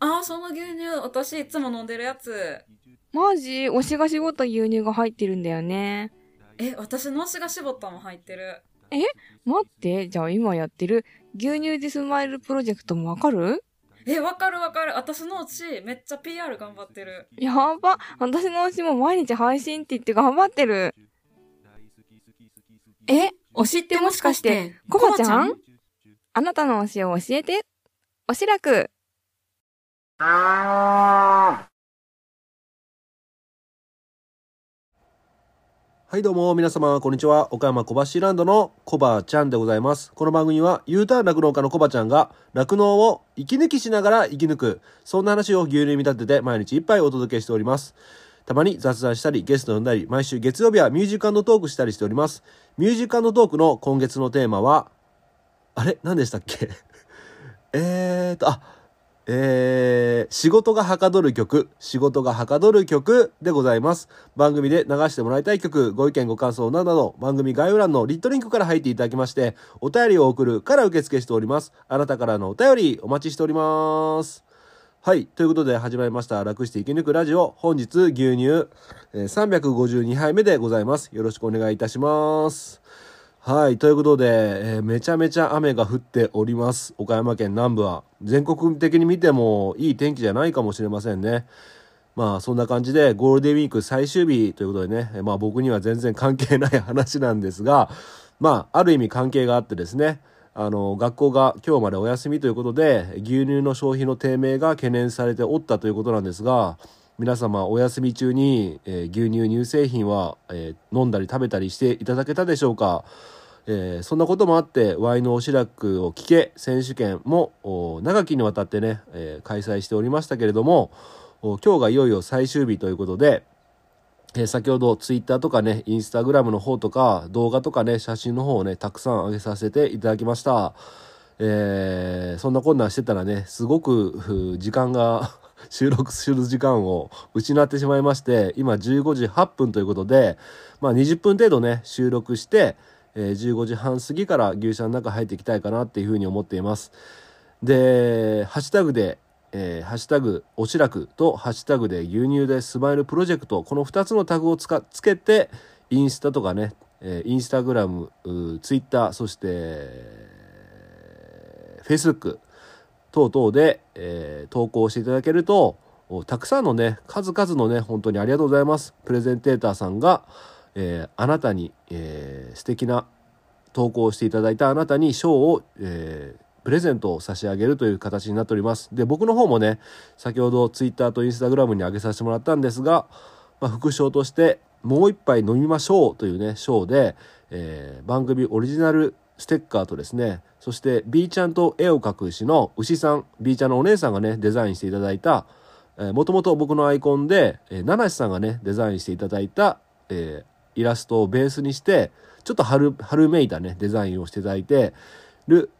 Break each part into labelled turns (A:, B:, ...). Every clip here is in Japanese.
A: あー、その牛乳、私いつも飲んでるやつ。
B: マジ？推しが絞った牛乳が入ってるんだよね。
A: え、私の推しが絞ったも入ってる。
B: 待って、じゃあ今やってる牛乳でスマイルプロジェクトもわかる？
A: え、わかるわかる。私の推し、めっちゃ PR 頑張ってる。
B: やば。私の推しも毎日配信って言って頑張ってる。え、推しってもしかして、コバちゃん？あなたの推しを教えて。おしらく。
C: はいどうも皆様こんにちは。岡山小橋ランドのコバちゃんでございます。この番組は U ターン酪農家のコバちゃんが酪農を息抜きしながら生き抜くそんな話を牛乳に見立てて毎日一杯お届けしております。たまに雑談したりゲスト呼んだり毎週月曜日はミュージックトークしたりしております。ミュージックトークの今月のテーマはあれ？何でしたっけ？えーとあえー、仕事がはかどる曲、仕事がはかどる曲でございます。番組で流してもらいたい曲、ご意見ご感想などなど、番組概要欄のリットリンクから入っていただきまして、お便りを送るから受付しております。あなたからのお便りお待ちしております。はい。ということで始まりました。楽して生き抜くラジオ。本日牛乳、えー352杯目でございます。よろしくお願いいたします。はい。ということで、えーめちゃめちゃ雨が降っております。岡山県南部は。全国的に見てもいい天気じゃないかもしれませんね。まあそんな感じでゴールデンウィーク最終日ということでね、まあ僕には全然関係ない話なんですが、まあある意味関係があってですね、あの学校が今日までお休みということで牛乳の消費の低迷が懸念されておったということなんですが皆様お休み中に、えー牛乳乳製品は、えー飲んだり食べたりしていただけたでしょうか、えーそんなこともあってワイのおしらくを聞け選手権も長きにわたってね、えー開催しておりましたけれども今日がいよいよ最終日ということで、えー先ほどツイッターとかねインスタグラムの方とか動画とかね写真の方をねたくさん上げさせていただきました、えそんなこんなんしてたらねすごく時間が 収録する時間を失ってしまいまして今15時8分ということで、まあ、20分程度ね収録して、えー15時半過ぎから牛舎の中入っていきたいかなっていうふうに思っています。でハッシュタグでえーハッシュタグおしらくとハッシュタグで牛乳でスマイルプロジェクトこの2つのタグをつかつけてインスタとかね、えーインスタグラムツイッターそしてフェイスブック等々で、えー投稿していただけるとたくさんのね数々のね本当にありがとうございます。プレゼンテーターさんが、えーあなたに、えー素敵な投稿をしていただいたあなたに賞を、えープレゼントを差し上げるという形になっております。で僕の方もね先ほどツイッターとインスタグラムに上げさせてもらったんですが、まあ、副賞としてもう一杯飲みましょうというね賞で、えー番組オリジナルステッカーとですねそして B ちゃんと絵を描く牛の牛さん B ちゃんのお姉さんがねデザインしていただいたもともと僕のアイコンで、えー、七瀬さんがねデザインしていただいた、えーイラストをベースにしてちょっと春春めいたねデザインをしていただいてる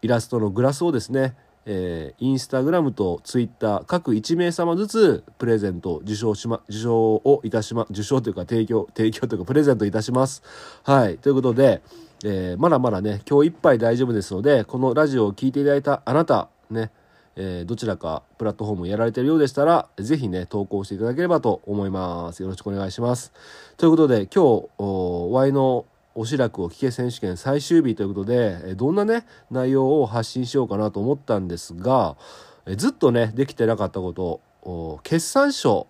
C: イラストのグラスをですね、えーインスタグラムとツイッター各1名様ずつプレゼント受賞しま受賞をいたしま受賞というか提供提供というかプレゼントいたします。はい。ということで、えーまだまだね今日いっぱい大丈夫ですのでこのラジオを聞いていただいたあなたねえーどちらかプラットフォームやられてるようでしたら、ぜひね、投稿していただければと思います。よろしくお願いします。ということで、今日、Y のおしらくを聞け選手権最終日ということで、えどんなね、内容を発信しようかなと思ったんですが、えずっとね、できてなかったこと、決算書、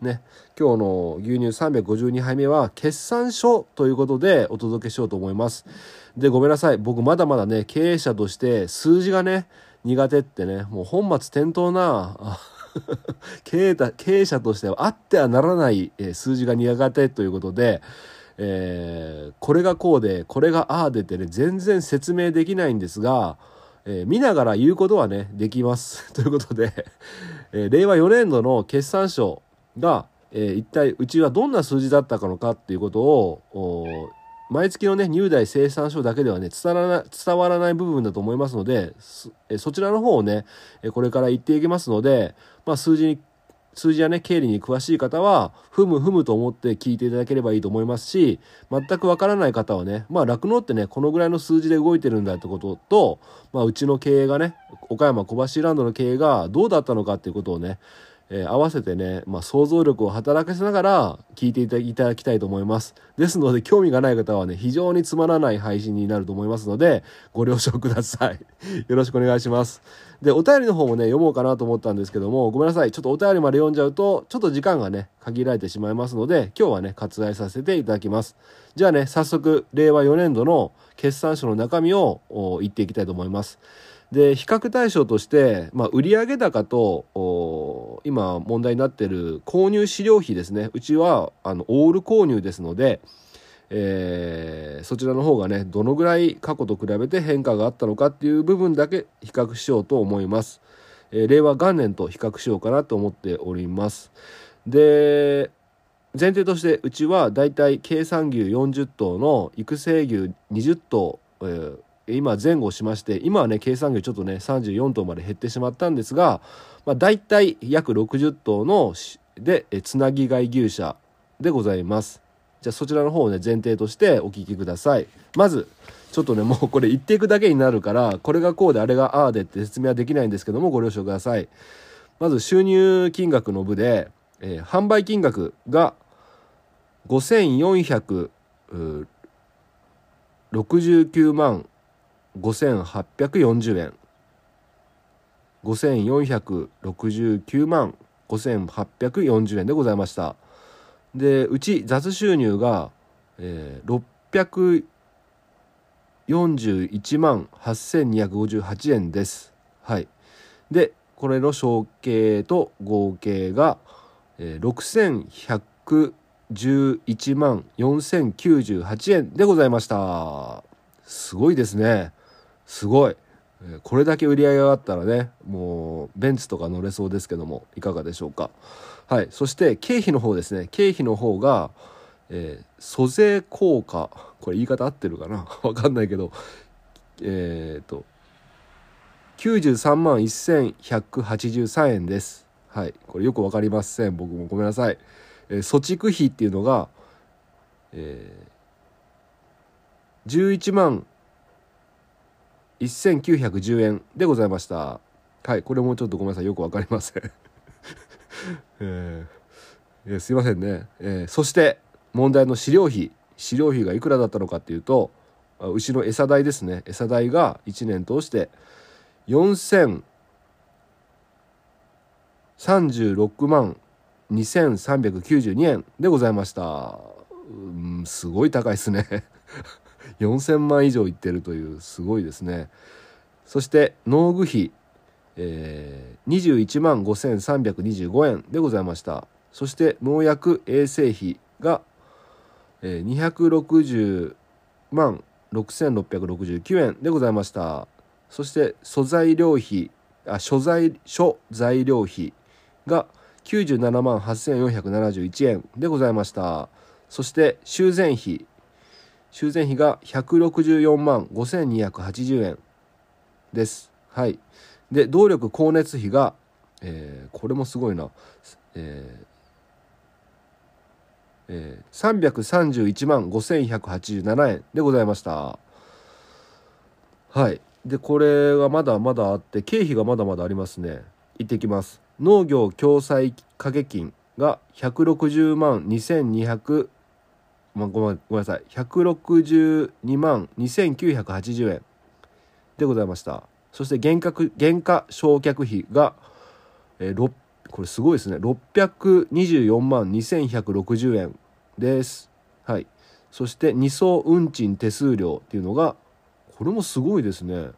C: ね、今日の牛乳352杯目は決算書ということでお届けしようと思います。で、ごめんなさい。僕まだまだね、経営者として数字がね、苦手ってね、もう本末転倒な、経営者としてはあってはならない、数字が苦手ということで、えーこれがこうで、これがああでってね、全然説明できないんですが、えー見ながら言うことはね、できます。ということで、えー令和4年度の決算書が、えー一体うちはどんな数字だったのかっていうことを、毎月のね、入代生産書だけではね、伝わらない、伝わらない部分だと思いますので、そそちらの方をね、これから言っていきますので、まあ数字に数字やね経理に詳しい方はふむふむと思って聞いていただければいいと思いますし全くわからない方はねまあ酪農ってねこのぐらいの数字で動いてるんだってことと、まあ、うちの経営がね岡山小橋ランドの経営がどうだったのかっていうことをねえー合わせてね、まあ、想像力を働かせながら聞いていただきたいと思います。ですので、興味がない方はね、非常につまらない配信になると思いますので、ご了承ください。よろしくお願いします。で、お便りの方もね、読もうかなと思ったんですけども、ごめんなさい。ちょっとお便りまで読んじゃうと、ちょっと時間がね、限られてしまいますので、今日はね、割愛させていただきます。じゃあね、早速、令和4年度の決算書の中身を言っていきたいと思います。で比較対象として、まあ、売上高と今問題になってる購入資料費ですね。うちはあのオール購入ですので、えーそちらの方がねどのぐらい過去と比べて変化があったのかっていう部分だけ比較しようと思います、えー令和元年と比較しようかなと思っております。で前提としてうちはだいたい計算牛40頭の育成牛20頭、えー今前後しまして今はね計算牛ちょっとね34頭まで減ってしまったんですが、まあ、大体約60頭のでえつなぎ飼い牛舎でございます。じゃあそちらの方をね前提としてお聞きください。まずちょっとねもうこれ言っていくだけになるからこれがこうであれがああでって説明はできないんですけどもご了承ください。まず収入金額の部で、えー販売金額が5469万5840円。5469万5840円でございました。でうち雑収入が、えー、641万8258円です。はい。でこれの合計と合計が、えー、6111万4098円でございました。すごいですね。すごい。これだけ売り上げがあったらねもうベンツとか乗れそうですけどもいかがでしょうか。はいそして経費の方ですね。経費の方が、えー租税効果これ言い方合ってるかな？わかんないけどえっ、と93万1183円です。はいこれよくわかりません。僕もごめんなさい、えー措置費っていうのが、えー11万1910円でございました。はいこれもちょっとごめんなさいよくわかりません、えーえーすいませんね、えーそして問題の飼料費。飼料費がいくらだったのかっていうと牛の餌代ですね。餌代が1年通して4036万2392円でございました。うんすごい高いですね。4000万以上いってるというすごいですね。そして農具費、えー、21万5325円でございました。そして農薬衛生費が、えー、260万6669円でございました。そして素材料費あ所材諸材料費が97万8471円でございました。そして修繕費修繕費が164万5280円です。はい。で動力光熱費が、えーこれもすごいな。えーえー331万5187円でございました。はい。でこれがまだまだあって経費がまだまだありますね。行ってきます。農業共済掛け金が160万2200まあ、ごめんごめんなさい。162万2980円。でございました。そして原価原価償却費が、えー、これすごいですね。624万2160円です。はい。そして二層運賃手数料っていうのがこれもすごいですね。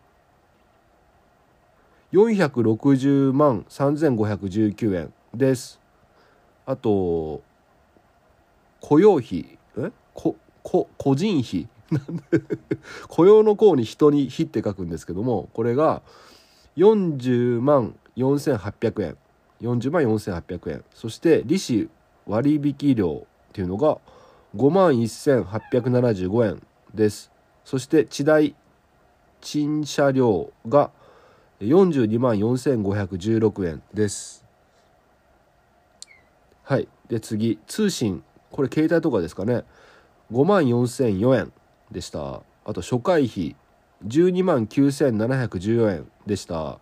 C: 460万3519円です。あと雇用費。ここ個人費雇用の項に人に費って書くんですけどもこれが40万4800円。40万4800円。そして利子割引料っていうのが5万1875円です。そして地代賃車料が42万4516円です。はい。で次通信。これ携帯とかですかね。5万4004円でした。あと初回費12万9714円でした。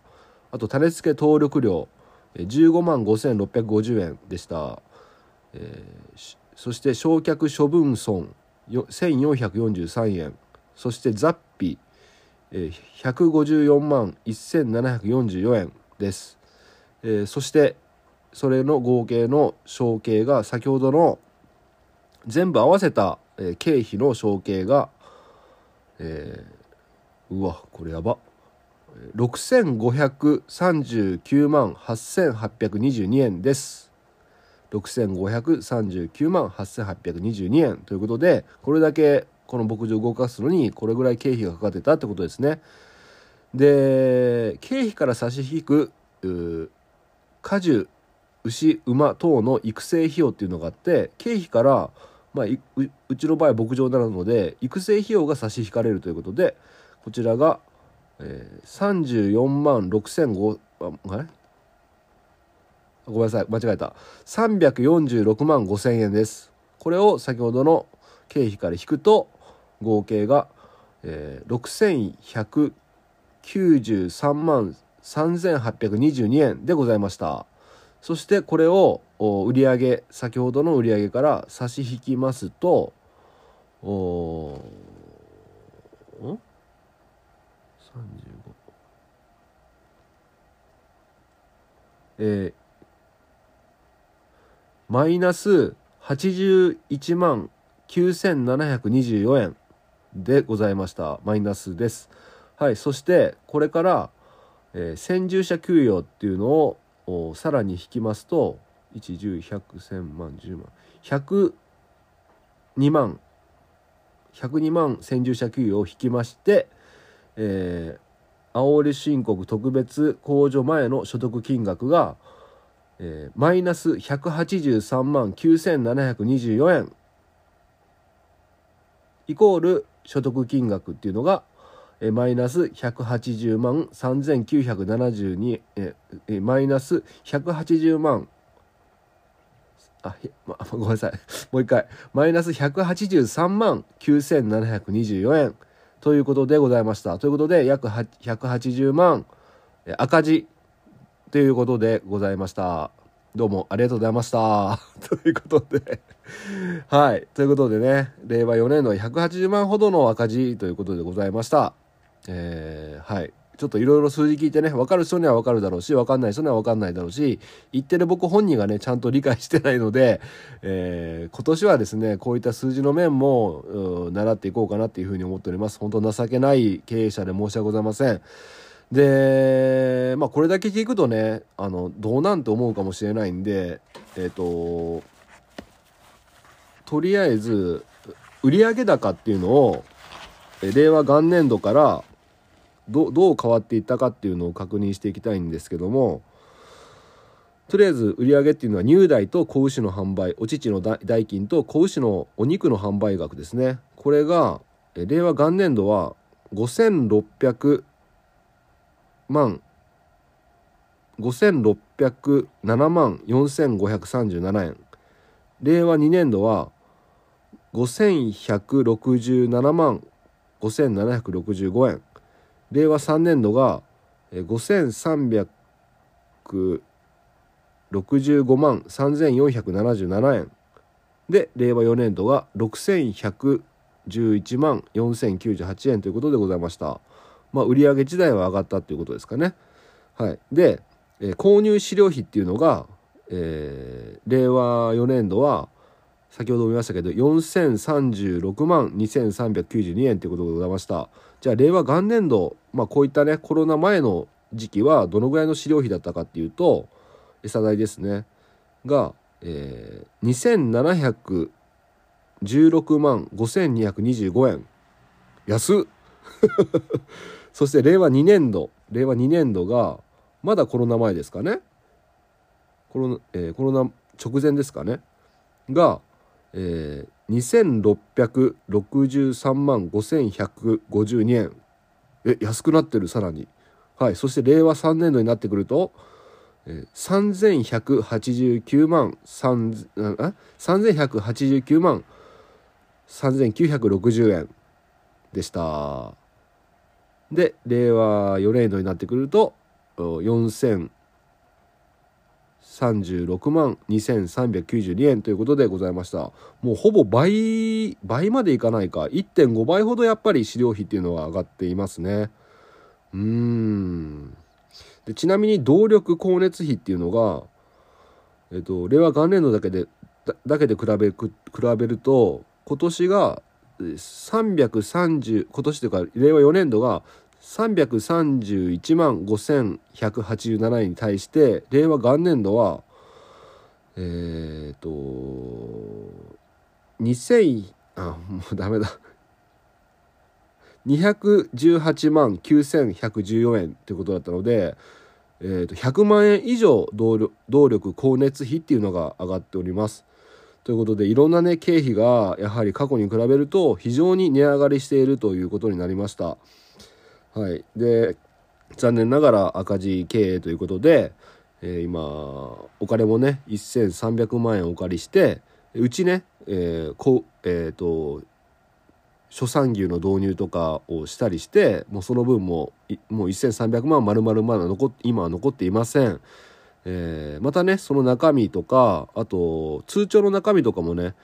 C: あと種付け登録料15万5650円でした、えーそして焼却処分損1443円。そして雑費、えー154万1744円です、えーそしてそれの合計の承継が先ほどの全部合わせた、えー経費の承継が、えーうわこれやば。6539万8822円です。6539万8822円。ということでこれだけこの牧場を動かすのにこれぐらい経費がかかってたってことですね。で経費から差し引く果樹牛馬等の育成費用っていうのがあって経費から、まあ、ううちの場合は牧場なので育成費用が差し引かれるということでこちらが、えー、34万6005ああれ？ごめんなさい。間違えた。346万5000円です。これを先ほどの経費から引くと合計が、えー、6193万3822円でございました。そしてこれをお売上先ほどの売上から差し引きますとおん？35えーマイナス81万9724円でございました。マイナスです。はいそしてこれから、えー先住者給与っていうのをおさらに引きますと1101001000万10万。102万102万先住者給与を引きまして、えー青織申告特別控除前の所得金額が、えーマイナス183万9724円。イコール所得金額っていうのが、えマイナス180万3972ええマイナス180万あま ごめんなさい。もう一回。マイナス183万9724円。ということでございました。ということで約180万赤字。ということでございました。どうもありがとうございました。ということで。はい。ということでね令和4年の180万ほどの赤字ということでございました。えーはい。ちょっといろいろ数字聞いてね分かる人には分かるだろうし分かんない人には分かんないだろうし言ってる僕本人がねちゃんと理解してないので、えー今年はですねこういった数字の面も習っていこうかなっていうふうに思っております。本当情けない経営者で申し訳ございません。でまあこれだけ聞くとねあのどうなんて思うかもしれないんでえっ、ととりあえず売上高っていうのを令和元年度からどどう変わっていったかっていうのを確認していきたいんですけどもとりあえず売り上げっていうのは乳代と子牛の販売お乳の代金と子牛のお肉の販売額ですね。これが令和元年度は5600万5607万4537円。令和2年度は5167万5765円。令和3年度が5365万3477円で令和4年度が6111万4098円ということでございました。まあ、売上自体は上がったということですかね。はい、で、えー購入飼料費っていうのが、えー令和4年度は先ほども言いましたけど4036万2392円ということでございましたじゃあ令和元年度、まあ、こういったねコロナ前の時期はどのぐらいの飼料費だったかっていうと餌代ですね。が、えー、2716万5225円。安っ。そして令和2年度令和2年度がまだコロナ前ですかね。コロナ,、えーコロナ直前ですかね。が、えー、2663万5152円。え安くなってるさらに。はいそして令和3年度になってくると、3189万3189万3960円でした。で令和4年度になってくると36万2392円ということでございました。もうほぼ倍倍までいかないか。1.5倍ほどやっぱり飼料費っていうのは上がっていますね。うーん。でちなみに動力光熱費っていうのが、えっと、令和元年度だけでだだけで比べ比べると今年が330今年というか令和4年度が331万5187円に対して令和元年度はえっ、と2000あもうダメだ218万9114円ってことだったので、えー、と100万円以上動力動力光熱費っていうのが上がっております。ということでいろんなね経費がやはり過去に比べると非常に値上がりしているということになりました。はい、で残念ながら赤字経営ということで、えー、今お金もね1300万円お借りしてうちね、えーこえーと初産牛の導入とかをしたりしてもうその分ももう1300万丸々まだ残今は残っていません、えー、またねその中身とかあと通帳の中身とかもね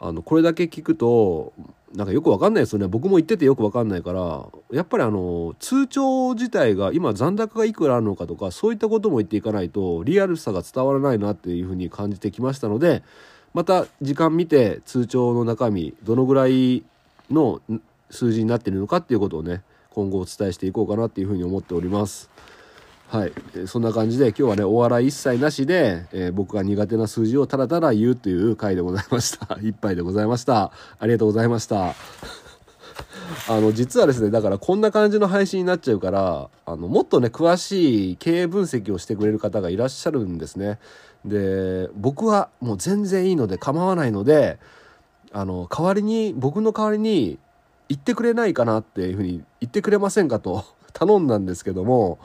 C: あのこれだけ聞くとなんかよくわかんないですよね。僕も言っててよくわかんないからやっぱりあの通帳自体が今残高がいくらあるのかとかそういったことも言っていかないとリアルさが伝わらないなっていうふうに感じてきましたのでまた時間見て通帳の中身どのぐらいの数字になっているのかっていうことをね今後お伝えしていこうかなっていうふうに思っております。はい。えそんな感じで今日はねお笑い一切なしで、えー、僕が苦手な数字をただただ言うという回でございました。一杯でございました。ありがとうございました。あの実はですねだからこんな感じの配信になっちゃうからあのもっとね詳しい経営分析をしてくれる方がいらっしゃるんですね。で僕はもう全然いいので構わないのであの代わりに僕の代わりに言ってくれないかなっていうふうに言ってくれませんかと頼んだんですけども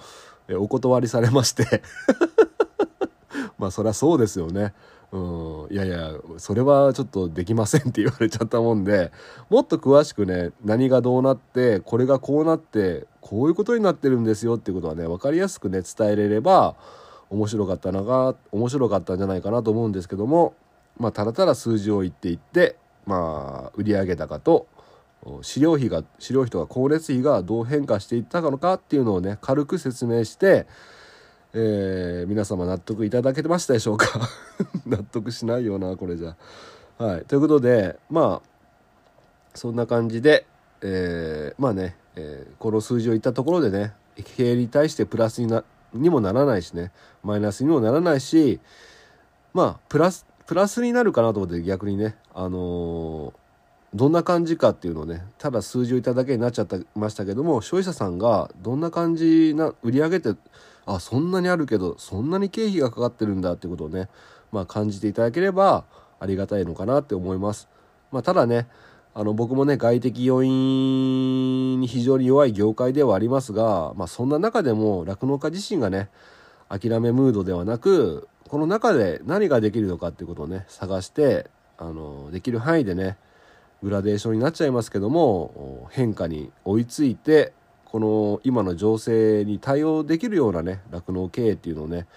C: お断りされまして。まあそりゃそうですよね。うん、いやいやそれはちょっとできませんって言われちゃったもんで。もっと詳しくね何がどうなってこれがこうなってこういうことになってるんですよっていうことはね分かりやすくね伝えれれば面白かったなが面白かったんじゃないかなと思うんですけどもまあただただ数字を言っていってまあ、売上高と飼料費が飼料費とか光熱費がどう変化していったのかっていうのをね軽く説明して、えー、皆様納得いただけてましたでしょうか？納得しないよなこれじゃ。はい、ということでまあそんな感じで、えー、まあね、えー、この数字を言ったところでね経営に対してプラスになにもならないしねマイナスにもならないしまあプラスプラスになるかなと思って逆にね、あのー、どんな感じかっていうのをね、ただ数字をいただけになっちゃったましたけども、消費者さんがどんな感じな、売り上げって、あ、そんなにあるけど、そんなに経費がかかってるんだってことをね、まあ感じていただければありがたいのかなって思います。まあただね、あの僕もね外的要因に非常に弱い業界ではありますが、まあ、そんな中でも酪農家自身がね諦めムードではなくこの中で何ができるのかっていうことをね探してあのできる範囲でねグラデーションになっちゃいますけども変化に追いついてこの今の情勢に対応できるようなね酪農経営っていうのをね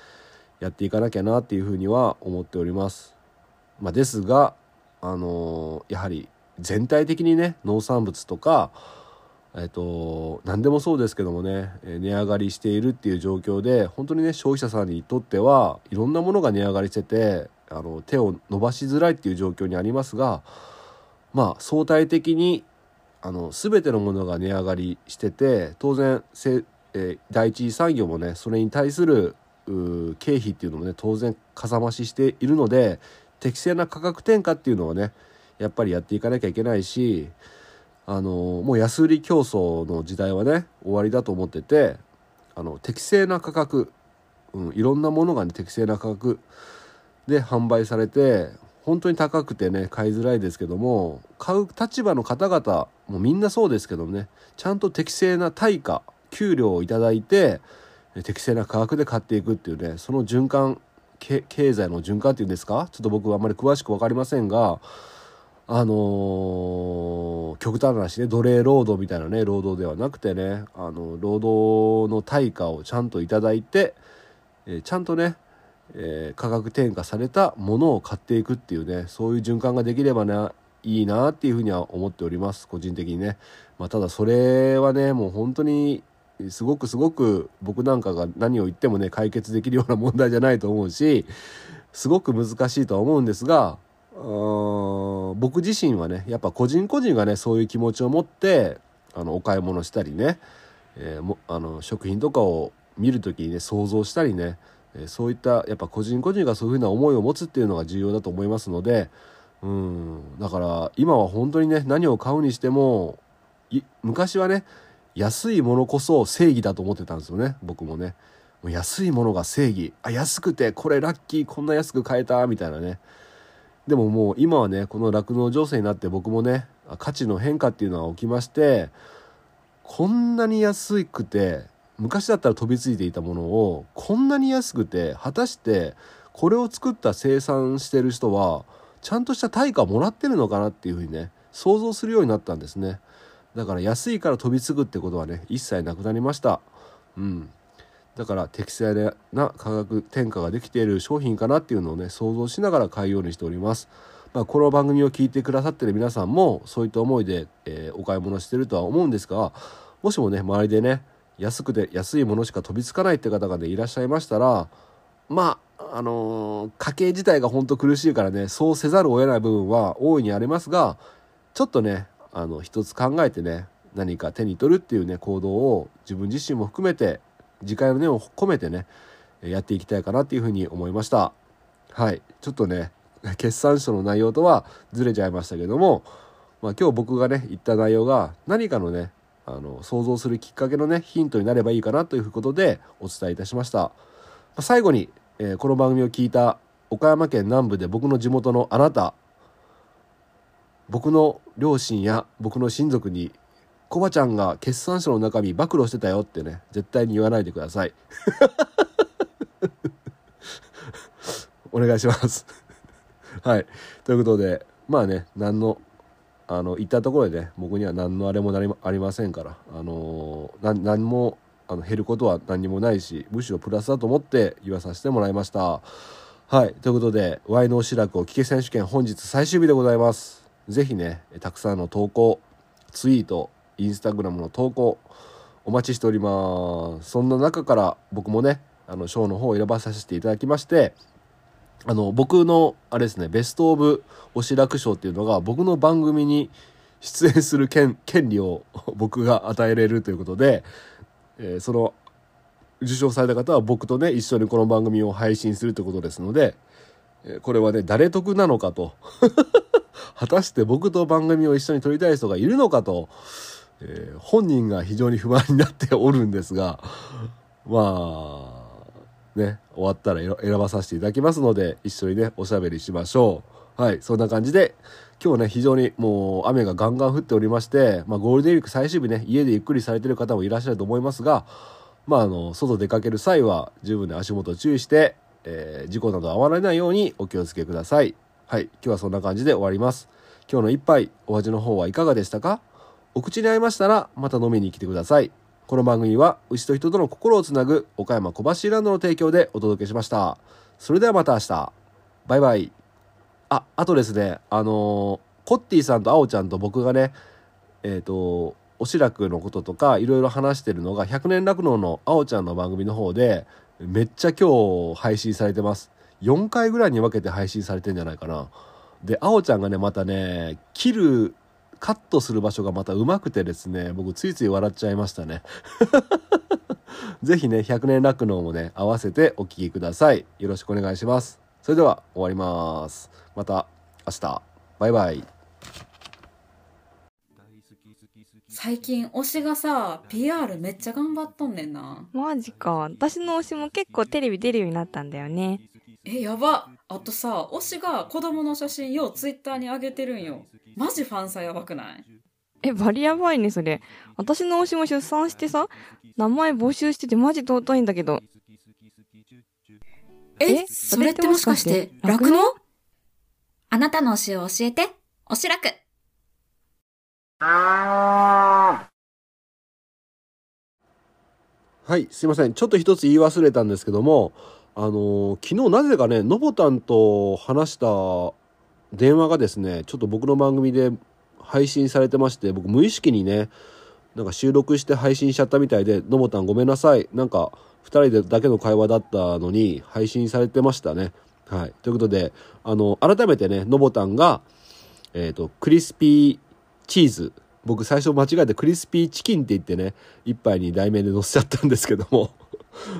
C: やっていかなきゃなっていうふうには思っております。まあ、ですがあのやはり全体的にね農産物とかえっと、何でもそうですけどもね値上がりしているっていう状況で本当にね消費者さんにとってはいろんなものが値上がりしててあの手を伸ばしづらいっていう状況にありますがまあ相対的にあの全てのものが値上がりしてて当然せ、え第一次産業もねそれに対する経費っていうのもね当然かさ増ししているので適正な価格転嫁っていうのをねやっぱりやっていかなきゃいけないしあのもう安売り競争の時代はね終わりだと思っててあの適正な価格、うん、いろんなものが、ね、適正な価格で販売されて本当に高くてね買いづらいですけども買う立場の方々もみんなそうですけどもねちゃんと適正な対価給料をいただいて、適正な価格で買っていくっていうねその循環経済の循環っていうんですか？ちょっと僕はあんまり詳しく分かりませんがあのー極端な話ね奴隷労働みたいなね労働ではなくてねあの労働の対価をちゃんといただいて、えちゃんとね、えー価格転嫁されたものを買っていくっていうねそういう循環ができればないいなっていうふうには思っております個人的にね、まあ、ただそれはねもう本当にすごくすごく僕なんかが何を言ってもね解決できるような問題じゃないと思うしすごく難しいとは思うんですがー僕自身はねやっぱ個人個人がねそういう気持ちを持ってあのお買い物したりね、えーもあの食品とかを見る時にね想像したりね、そういったやっぱ個人個人がそういうふうな思いを持つっていうのが重要だと思いますのでうん。だから今は本当にね何を買うにしても昔はね安いものこそ正義だと思ってたんですよね僕もね。もう安いものが正義。あ安くてこれラッキーこんな安く買えたみたいなね。でももう今はねこの酪農情勢になって僕もね価値の変化っていうのが起きましてこんなに安くて昔だったら飛びついていたものをこんなに安くて果たしてこれを作った生産してる人はちゃんとした対価をもらってるのかなっていうふうにね想像するようになったんですね。だから安いから飛びつくってことはね一切なくなりました。うん。だから適正な価格転嫁ができている商品かなっていうのをね想像しながら買うようにしております。まあ、この番組を聞いてくださってる皆さんもそういった思いで、えーお買い物してるとは思うんですがもしもね周りでね安くて安いものしか飛びつかないって方がねいらっしゃいましたらまああのー家計自体が本当苦しいからねそうせざるを得ない部分は大いにありますがちょっとねあの一つ考えてね何か手に取るっていうね行動を自分自身も含めて次回の念を込めてねやっていきたいかなっていうふうに思いました。はい。ちょっとね決算書の内容とはずれちゃいましたけども、まあ、今日僕がね言った内容が何かのねあの想像するきっかけのねヒントになればいいかなということでお伝えいたしました、最後に、えーこの番組を聞いた岡山県南部で僕の地元のあなた僕の両親や僕の親族にコバちゃんが決算書の中身暴露してたよってね絶対に言わないでください。お願いします。はい。ということでまあね何のあの言ったところでね僕には何のあれもなりありませんからあのーな何もあの減ることは何にもないしむしろプラスだと思って言わさせてもらいました。はい。ということで Y の志らくを聞け選手権本日最終日でございます。ぜひねたくさんの投稿ツイートインスタグラムの投稿お待ちしております。そんな中から僕もねあの賞の方を選ばさせていただきましてあの僕のあれですねベスト・オブ・おしらく賞っていうのが僕の番組に出演する権 権利を僕が与えれるということで、えーその受賞された方は僕とね一緒にこの番組を配信するということですので、えこれはね誰得なのかと 果たして僕と番組を一緒に撮りたい人がいるのかと、えー本人が非常に不安になっておるんですがまあね、終わったら選ばさせていただきますので、一緒にね、おしゃべりしましょう。はい、そんな感じで、今日ね、非常にもう雨がガンガン降っておりまして、まあゴールデンウィーク最終日ね、家でゆっくりされてる方もいらっしゃると思いますが、まああの、外出かける際は十分に足元注意して、えー事故など遭われないようにお気をつけください。はい、今日はそんな感じで終わります。今日の一杯、お味の方はいかがでしたか？お口に合いましたら、また飲みに来てください。この番組は牛と人との心をつなぐ岡山小橋ランドの提供でお届けしました。それではまた明日。バイバイ。あ、あとですね、あのーコッティさんとあおちゃんと僕がね、えっ、と、おしらくのこととかいろいろ話してるのが100年酪農のあおちゃんの番組の方でめっちゃ今日配信されてます。4回ぐらいに分けて配信されてんじゃないかな。で、あおちゃんがね、またね、切るカットする場所がまたうまくてですね、僕ついつい笑っちゃいましたね。ぜひね、100年酪農もね、合わせてお聞きください。よろしくお願いします。それでは終わります。また明日。バイバイ。
A: 最近推しがさ PR めっちゃ頑張っとんねんな
B: マジか。私の推しも結構テレビ出るようになったんだよね。
A: えやばあとさ推しが子供の写真ようツイッターに上げてるんよマジファンさやばくない？
B: え、バリやばいね、それ。私の推しも出産してさ、名前募集しててマジ尊いんだけど。
A: え、
B: え
A: それってもしかして、
B: 酪農
A: 酪農あなたの推しを教えて、おしらく。
C: はい、すいません。ちょっと一つ言い忘れたんですけども、あの昨日なぜかね、のぼたんと話した電話がですね、ちょっと僕の番組で配信されてまして、僕無意識にね、なんか収録して配信しちゃったみたいで、のぼたんごめんなさい。なんか、二人でだけの会話だったのに、配信されてましたね。はい。ということで、あの、改めてね、のぼたんが、えっ、と、クリスピーチーズ。僕最初間違えてクリスピーチキンって言ってね、一杯に題名で載せちゃったんですけども、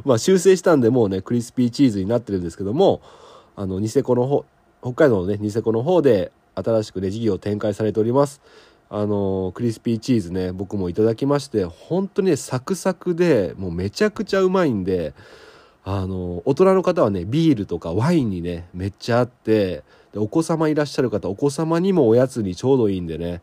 C: まあ修正したんでもうね、クリスピーチーズになってるんですけども、あの、ニセコの方、北海道のね、ニセコの方で新しくね、事業を展開されております。あの、クリスピーチーズね、僕もいただきまして、本当にね、サクサクで、もうめちゃくちゃうまいんで、あの、大人の方はね、ビールとかワインにね、めっちゃあって、でお子様いらっしゃる方、お子様にもおやつにちょうどいいんでね、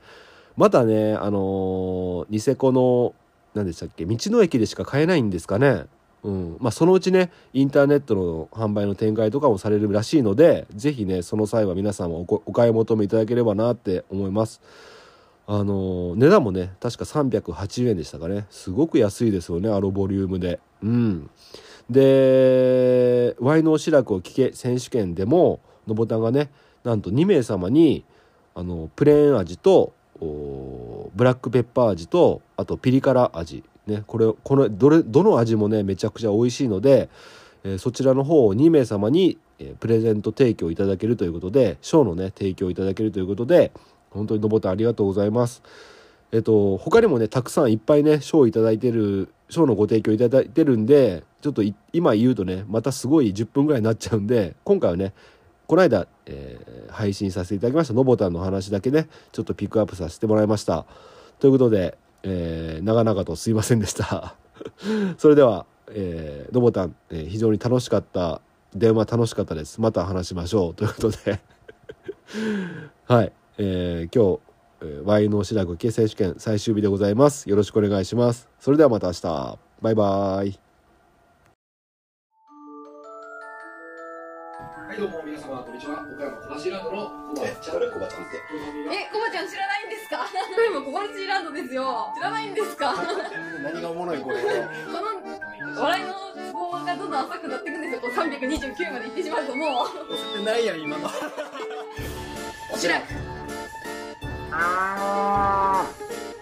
C: またね、あのニセコの、何でしたっけ、道の駅でしか買えないんですかね。うん。まあ、そのうちね、インターネットの販売の展開とかもされるらしいので、ぜひね、その際は皆さんもお買い求めいただければなって思います。あの値段もね、確か380円でしたかね。すごく安いですよね、あのボリュームで。うん。で、ワイのお白くを聞け選手権でも、のぼたんがね、なんと2名様に、あの、プレーン味と、おブラックペッパー味とあとピリ辛味ねこれこのどれどの味もねめちゃくちゃ美味しいので、えーそちらの方を2名様に、えープレゼント提供いただけるということで賞のね提供いただけるということで本当にのぼたんありがとうございます。えっと他にもねたくさんいっぱいね賞いただいてる賞のご提供いただいてるんでちょっと今言うとねまたすごい10分ぐらいになっちゃうんで今回はねこの間、えー配信させていただきましたのぼたんの話だけねちょっとピックアップさせてもらいましたということで、えー長々とすいませんでした。それでは、えーのぼたん、えー非常に楽しかった電話楽しかったです。また話しましょう。ということで。はい、えー今日えーワイのお白く系選手権最終日でございます。よろしくお願いします。それではまた明日。バイバイ。はいどうも。
B: かこれもコバルチーランドですよ。知らないんですか？こ
C: 何がおもろいこれ
B: の笑いのツボがどんどん浅くなっていくんですよ。こう329まで行ってしまうともう。
D: 押せてないやん今の
B: おしらく。
D: あー